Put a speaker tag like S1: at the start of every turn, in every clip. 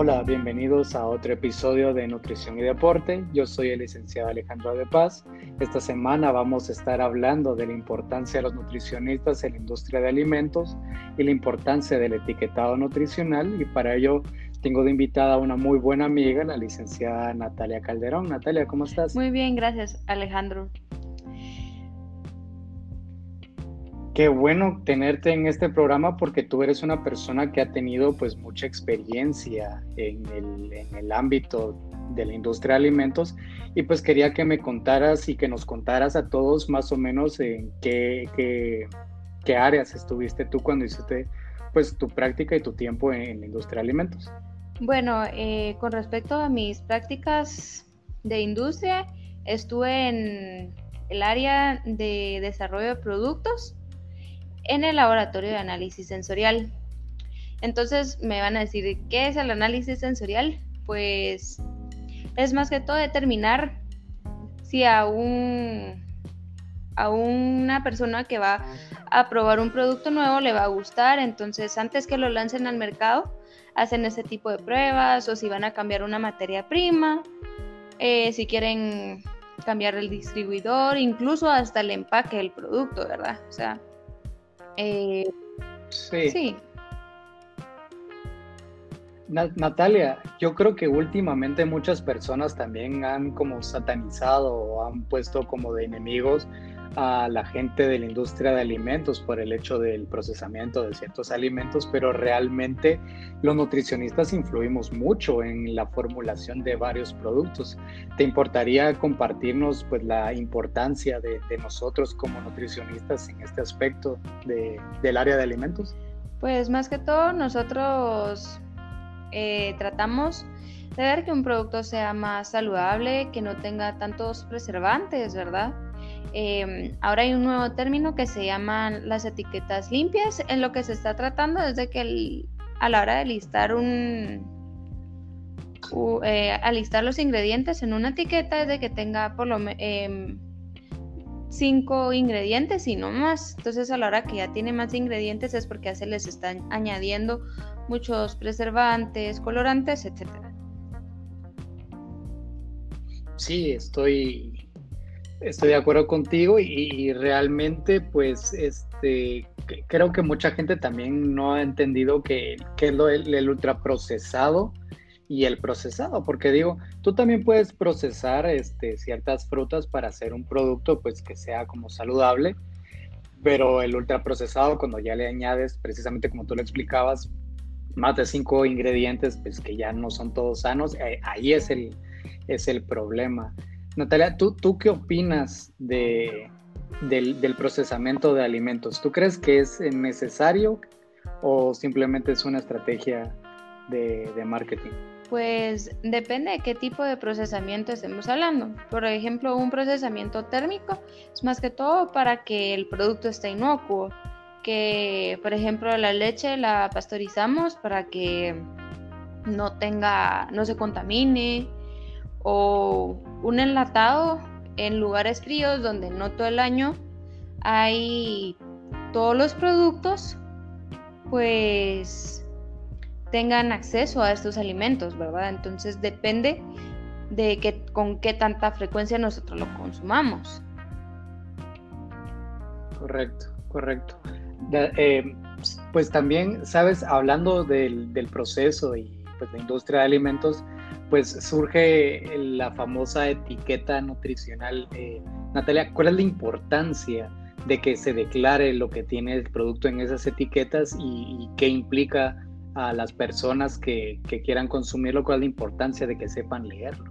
S1: Hola, bienvenidos a otro episodio de Nutrición y Deporte. Yo soy el licenciado Alejandro de Paz. Esta semana vamos a estar hablando de la importancia de los nutricionistas en la industria de alimentos y la importancia del etiquetado nutricional y para ello tengo de invitada a una muy buena amiga, la licenciada Natalia Calderón. Natalia, ¿cómo estás?
S2: Muy bien, gracias Alejandro.
S1: Qué bueno tenerte en este programa porque tú eres una persona que ha tenido pues mucha experiencia en el, ámbito de la industria de alimentos y pues quería que me contaras y que nos contaras a todos más o menos en qué, qué, áreas estuviste tú cuando hiciste pues tu práctica y tu tiempo en, la industria de alimentos.
S2: Bueno, eh, con respecto a mis prácticas de industria, estuve en el área de desarrollo de productos en el laboratorio de análisis sensorial. Entonces me van a decir, ¿qué es el análisis sensorial? Pues es más que todo determinar si a un a una persona que va a probar un producto nuevo le va a gustar, entonces antes que lo lancen al mercado hacen ese tipo de pruebas o si van a cambiar una materia prima, eh, si quieren cambiar el distribuidor, incluso hasta el empaque del producto, ¿verdad? O sea,
S1: eh, sí. Natalia, yo creo que últimamente muchas personas también han como satanizado o han puesto como de enemigos a la gente de la industria de alimentos por el hecho del procesamiento de ciertos alimentos, pero realmente los nutricionistas influimos mucho en la formulación de varios productos. ¿Te importaría compartirnos pues la importancia de, nosotros como nutricionistas en este aspecto del área de alimentos?
S2: Pues más que todo nosotros eh, tratamos de ver que un producto sea más saludable, que no tenga tantos preservantes, ¿verdad? Em, ahora hay un nuevo término que se llaman las etiquetas limpias. En lo que se está tratando es de que a la hora de listar un, eh, listar los ingredientes en una etiqueta es de que tenga por lo em, cinco ingredientes y no más. Entonces a la hora que ya tiene más ingredientes es porque ya se les están añadiendo muchos preservantes, colorantes, etcétera.
S1: Sí, estoy Estoy de acuerdo contigo y, realmente pues este creo que mucha gente también no ha entendido que, es lo, el, el, ultraprocesado y el procesado, porque digo, tú también puedes procesar este, ciertas frutas para hacer un producto pues que sea como saludable, pero el ultraprocesado cuando ya le añades precisamente como tú lo explicabas, más de cinco ingredientes pues que ya no son todos sanos, eh, ahí es el, es el problema. Natalia, ¿tú, tú qué opinas de, del, procesamiento de alimentos? ¿Tú crees que es necesario o simplemente es una estrategia de, marketing?
S2: Pues depende de qué tipo de procesamiento estemos hablando. Por ejemplo, un procesamiento térmico es más que todo para que el producto esté inocuo. Que, por ejemplo, la leche la pasteurizamos para que no tenga, no se contamine, o un enlatado en lugares fríos donde no todo el año hay todos los productos, pues tengan acceso a estos alimentos, ¿verdad? Entonces depende de que, con qué tanta frecuencia nosotros lo consumamos.
S1: Correcto, correcto. Eh, pues también, sabes, hablando del, del proceso y pues la industria de alimentos, pues surge la famosa etiqueta nutricional. Eh, Natalia, ¿cuál es la importancia de que se declare lo que tiene el producto en esas etiquetas y, qué implica a las personas que, quieran consumirlo? ¿Cuál es la importancia de que sepan leerlo?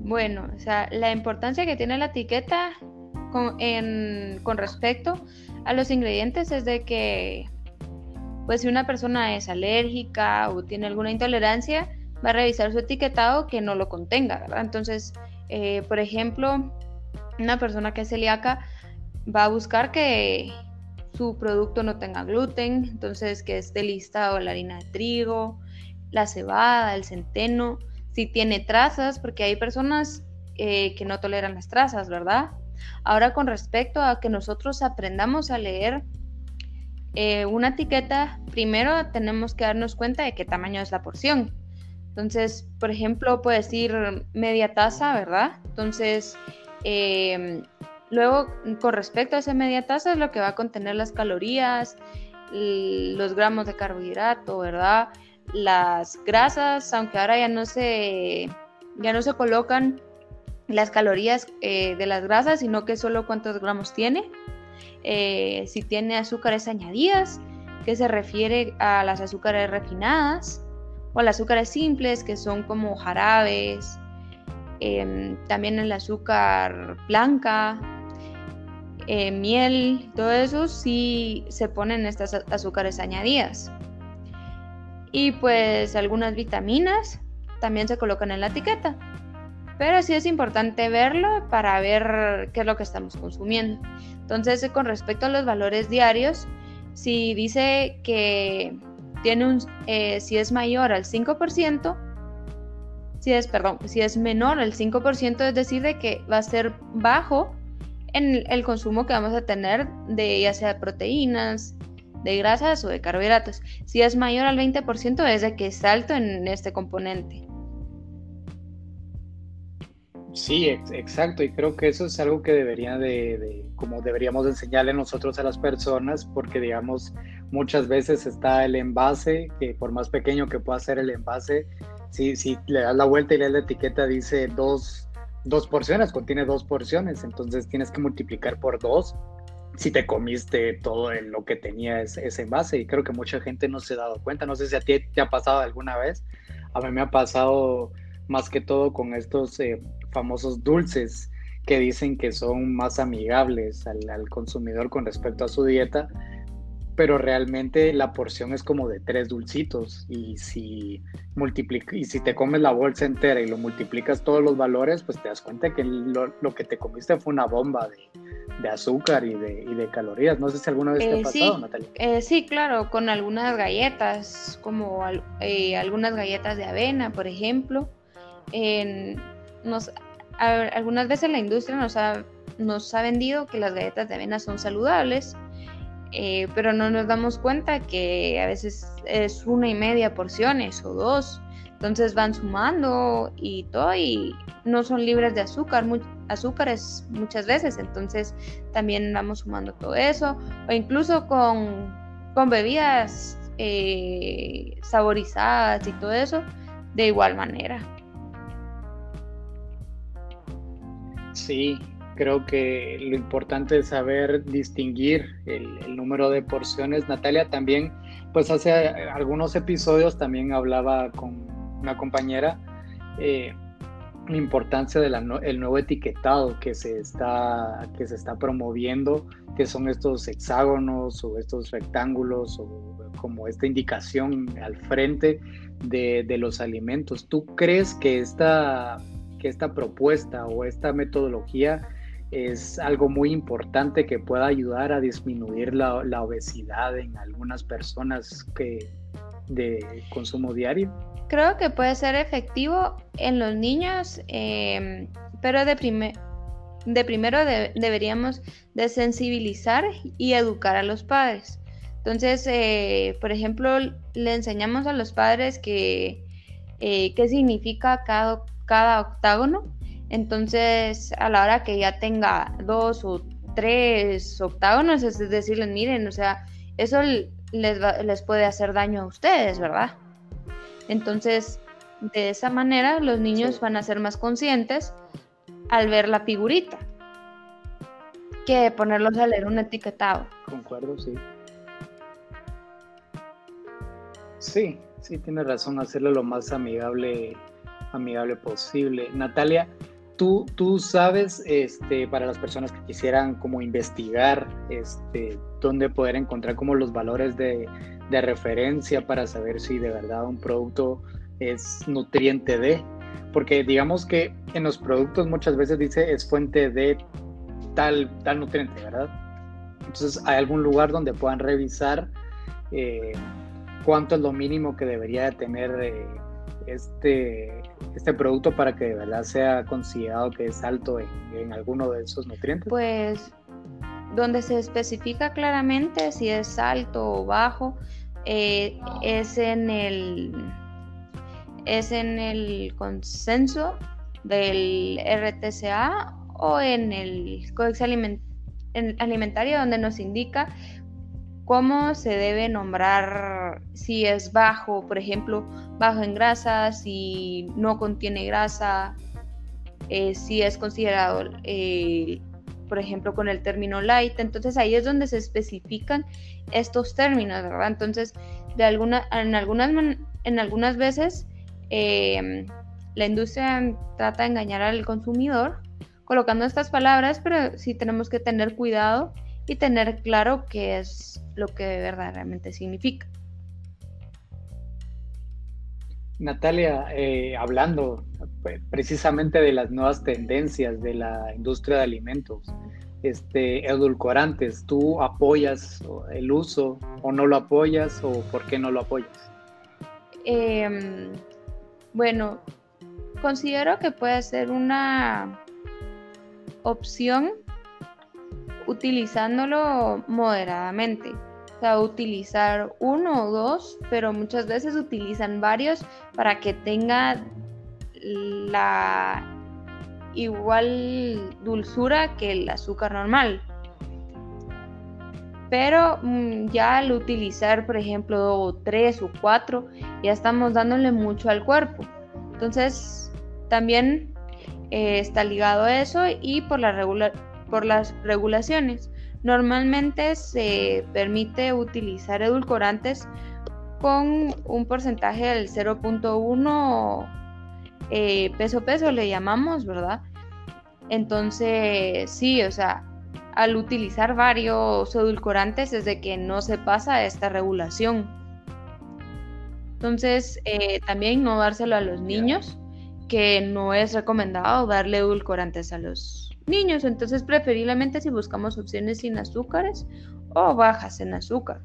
S2: Bueno, o sea, la importancia que tiene la etiqueta con, con respecto a los ingredientes es de que, pues si una persona es alérgica o tiene alguna intolerancia, va a revisar su etiquetado que no lo contenga, ¿verdad? Entonces, eh, por ejemplo, una persona que es celíaca va a buscar que su producto no tenga gluten, entonces que esté listado la harina de trigo, la cebada, el centeno, si tiene trazas, porque hay personas eh, que no toleran las trazas, ¿verdad? Ahora con respecto a que nosotros aprendamos a leer eh, una etiqueta, primero tenemos que darnos cuenta de qué tamaño es la porción. Entonces, por ejemplo, puede decir media taza, ¿verdad? Entonces, em, luego, con respecto a esa media taza, es lo que va a contener las calorías, los gramos de carbohidrato, ¿verdad? Las grasas, aunque ahora ya no se, ya no se colocan las calorías eh, de las grasas, sino que solo cuántos gramos tiene. Eh, si tiene azúcares añadidas, que se refiere a las azúcares refinadas, o las azúcares simples, que son como jarabes, em, también el azúcar blanca, eh, miel, todo eso sí se ponen estas azúcares añadidas. Y pues algunas vitaminas también se colocan en la etiqueta. Pero sí es importante verlo para ver qué es lo que estamos consumiendo. Entonces, con respecto a los valores diarios, si dice que tiene un, eh, si es mayor al 5%, si es, perdón, si es menor al 5%, es decir, de que va a ser bajo en el consumo que vamos a tener de ya sea proteínas, de grasas o de carbohidratos. Si es mayor al 20% es de que es alto en este componente.
S1: Sí, exacto, y creo que eso es algo que debería de, como deberíamos enseñarle nosotros a las personas, porque digamos, muchas veces está el envase, que por más pequeño que pueda ser el envase, si, si le das la vuelta y lees la etiqueta, dice dos dos porciones, contiene dos porciones, entonces tienes que multiplicar por dos si te comiste todo lo que tenía ese, envase. Y creo que mucha gente no se ha dado cuenta, no sé si a ti te ha pasado alguna vez, a mí me ha pasado más que todo con estos eh, famosos dulces que dicen que son más amigables al, consumidor con respecto a su dieta, pero realmente la porción es como de tres dulcitos y si multiplica, y si te comes la bolsa entera y lo multiplicas todos los valores, pues te das cuenta que lo, que te comiste fue una bomba de, azúcar y de, y de, calorías. No sé si alguna vez te ha eh, pasado, Natalia.
S2: Eh, sí, claro, con algunas galletas, como eh, algunas galletas de avena, por ejemplo. nos, algunas veces la industria nos ha, nos ha vendido que las galletas de avena son saludables eh, pero no nos damos cuenta que a veces es una y media porciones o dos. Entonces van sumando y todo y no son libres de azúcar, azúcares muchas veces. Entonces también vamos sumando todo eso. O incluso con, con bebidas eh, saborizadas y todo eso de igual manera.
S1: Sí, Creo que lo importante es saber distinguir el, número de porciones. Natalia también, pues hace algunos episodios también hablaba con una compañera eh, la importancia del nuevo etiquetado que se, está, que se está promoviendo, que son estos hexágonos o estos rectángulos o como esta indicación al frente de, de los alimentos. ¿Tú crees que esta, que esta propuesta o esta metodología es algo muy importante que pueda ayudar a disminuir la, obesidad en algunas personas que de consumo diario.
S2: Creo que puede ser efectivo en los niños, em, pero de, de primero deberíamos de sensibilizar y educar a los padres. Entonces, eh, por ejemplo, le enseñamos a los padres que eh, qué significa cada, cada octágono entonces, a la hora que ya tenga dos o tres octágonos, es decirles, miren, o sea, eso les, les puede hacer daño a ustedes, ¿verdad? Entonces, de esa manera, los niños van a ser más conscientes al ver la figurita que ponerlos a leer un etiquetado.
S1: Concuerdo, sí. Sí, sí, tiene razón, hacerlo lo más amigable, amigable posible. Natalia, Tú, tú sabes, este, para las personas que quisieran como investigar, este, dónde poder encontrar como los valores de, de referencia para saber si de verdad un producto es nutriente de, porque digamos que en los productos muchas veces dice es fuente de tal, tal nutriente, ¿verdad? Entonces, ¿hay algún lugar donde puedan revisar eh, cuánto es lo mínimo que debería tener eh, este, este producto para que de verdad sea considerado que es alto en, alguno de esos nutrientes?
S2: Pues donde se especifica claramente si es alto o bajo, eh, es en el es en el consenso del RTCA o en el Códice Alimentario donde nos indica cómo se debe nombrar si es bajo, por ejemplo, bajo en grasa, si no contiene grasa, eh, si es considerado, eh, por ejemplo, con el término light. Entonces ahí es donde se especifican estos términos, ¿verdad? Entonces, en algunas veces em, la industria trata de engañar al consumidor colocando estas palabras, pero sí tenemos que tener cuidado y tener claro qué es lo que verdaderamente significa.
S1: Natalia, eh, hablando pues, precisamente de las nuevas tendencias de la industria de alimentos, este, edulcorantes, ¿tú apoyas el uso o no lo apoyas o por qué no lo apoyas?
S2: Em, bueno, considero que puede ser una opción utilizándolo moderadamente. O sea, utilizar uno o dos, pero muchas veces utilizan varios para que tenga la igual dulzura que el azúcar normal. Pero mm, ya al utilizar, por ejemplo, tres o cuatro, ya estamos dándole mucho al cuerpo. Entonces, también eh, está ligado a eso y por la regular por las regulaciones. Normalmente se permite utilizar edulcorantes con un porcentaje del 0.1 eh, peso peso le llamamos, ¿verdad? Entonces, sí, o sea, al utilizar varios edulcorantes es de que no se pasa esta regulación. Entonces, eh, también no dárselo a los niños, que no es recomendado darle edulcorantes a los niños, entonces preferiblemente si buscamos opciones sin azúcares o bajas en azúcar.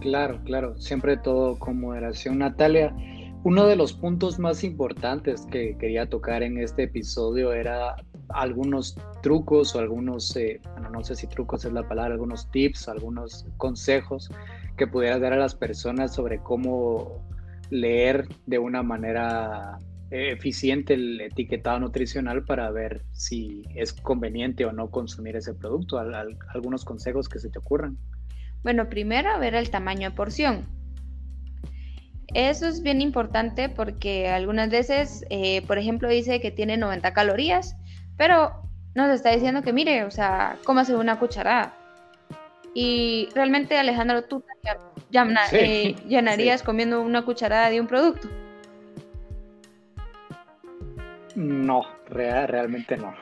S1: Claro, claro, siempre todo con moderación. Natalia, uno de los puntos más importantes que quería tocar en este episodio era algunos trucos o algunos, eh, bueno, no sé si trucos es la palabra, algunos tips, algunos consejos que pudieras dar a las personas sobre cómo leer de una manera eficiente el etiquetado nutricional para ver si es conveniente o no consumir ese producto. algunos consejos que se te ocurran.
S2: Bueno, primero ver el tamaño de porción. Eso es bien importante porque algunas veces, eh, por ejemplo, dice que tiene 90 calorías, pero nos está diciendo que mire, o sea, cómase una cucharada. Y realmente, Alejandro, tú ya, eh, llenarías comiendo una cucharada de un producto.
S1: No, realmente no.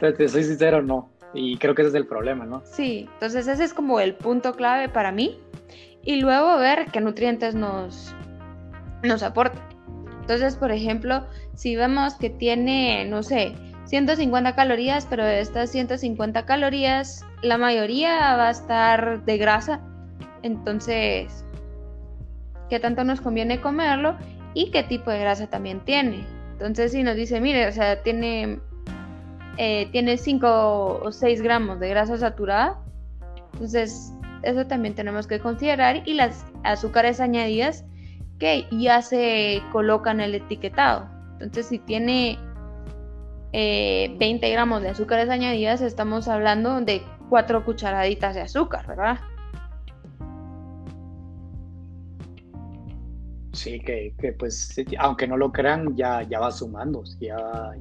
S1: te soy sincero, no. Y creo que ese es el problema, ¿no?
S2: Sí, entonces ese es como el punto clave para mí. Y luego ver qué nutrientes nos, nos aporta. Entonces, por ejemplo, si vemos que tiene, no sé, 150 calorías, pero de estas 150 calorías, la mayoría va a estar de grasa. Entonces, ¿qué tanto nos conviene comerlo? Y qué tipo de grasa también tiene. Entonces, si nos dice, mire, o sea, tiene, eh, tiene 5 o 6 gramos de grasa saturada, entonces eso también tenemos que considerar y las azúcares añadidas que ya se colocan en el etiquetado. Entonces, si tiene 20 eh, gramos de azúcares añadidas, estamos hablando de 4 cucharaditas de azúcar, ¿verdad?
S1: Sí, que, pues, aunque no lo crean, ya, ya va sumando, ya,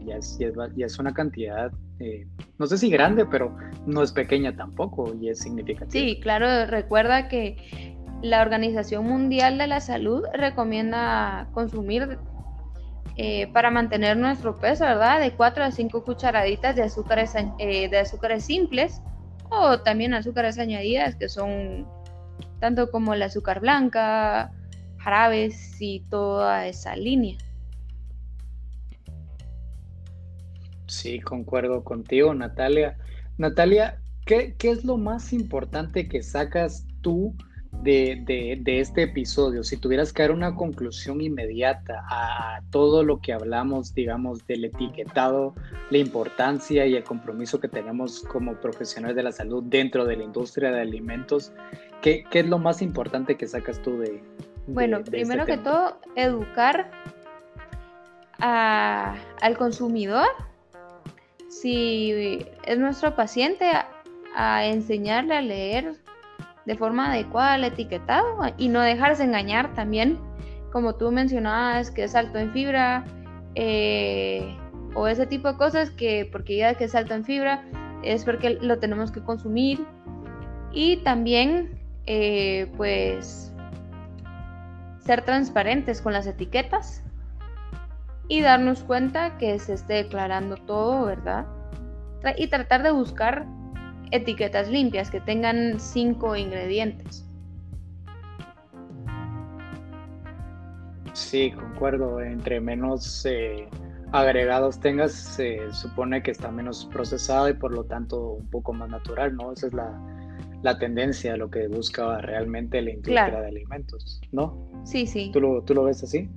S1: ya, es, ya, es, una cantidad, eh, no sé si grande, pero no es pequeña tampoco y es significativa.
S2: Sí, claro, recuerda que la Organización Mundial de la Salud recomienda consumir eh, para mantener nuestro peso, ¿verdad? De 4 a 5 cucharaditas de azúcares, eh, de azúcares simples o también azúcares añadidas, que son tanto como el azúcar blanca, jarabes y toda esa línea.
S1: Sí, concuerdo contigo, Natalia. Natalia, ¿qué, es lo más importante que sacas tú de, este episodio, si tuvieras que dar una conclusión inmediata a todo lo que hablamos, digamos, del etiquetado, la importancia y el compromiso que tenemos como profesionales de la salud dentro de la industria de alimentos, ¿qué, es lo más importante que sacas tú de...
S2: bueno, este primero que todo, educar al consumidor, si es nuestro paciente, a enseñarle a leer de forma adecuada el etiquetado y no dejarse engañar también, como tú mencionabas, que es alto en fibra eh, o ese tipo de cosas que porque ya que es alto en fibra es porque lo tenemos que consumir. Y también eh, pues ser transparentes con las etiquetas y darnos cuenta que se esté declarando todo, ¿verdad? Y tratar de buscar etiquetas limpias que tengan cinco ingredientes.
S1: Sí, concuerdo. Entre menos eh, agregados tengas, se supone que está menos procesado y por lo tanto un poco más natural, ¿no? Esa es la, tendencia, lo que busca realmente la industria de alimentos, ¿no?
S2: Sí, sí.
S1: ¿Tú lo, ¿Tú lo ves así?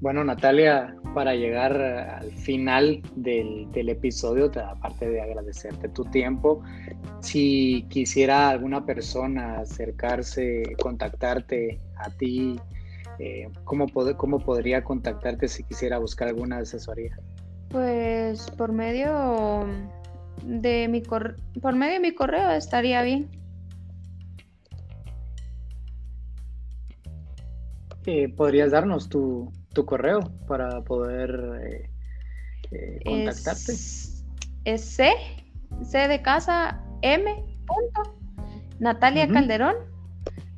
S1: Bueno, Natalia, para llegar al final del, episodio, aparte de agradecerte tu tiempo, si quisiera alguna persona acercarse, contactarte a ti, eh, ¿cómo, ¿cómo podría contactarte si quisiera buscar alguna asesoría?
S2: Pues por medio de mi, por medio de mi correo estaría bien.
S1: Eh, ¿Podrías darnos tu, tu correo para poder eh, eh, contactarte.
S2: Es, C, C de casa, M. Punto, Natalia Calderón,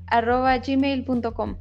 S2: arroba gmail.com.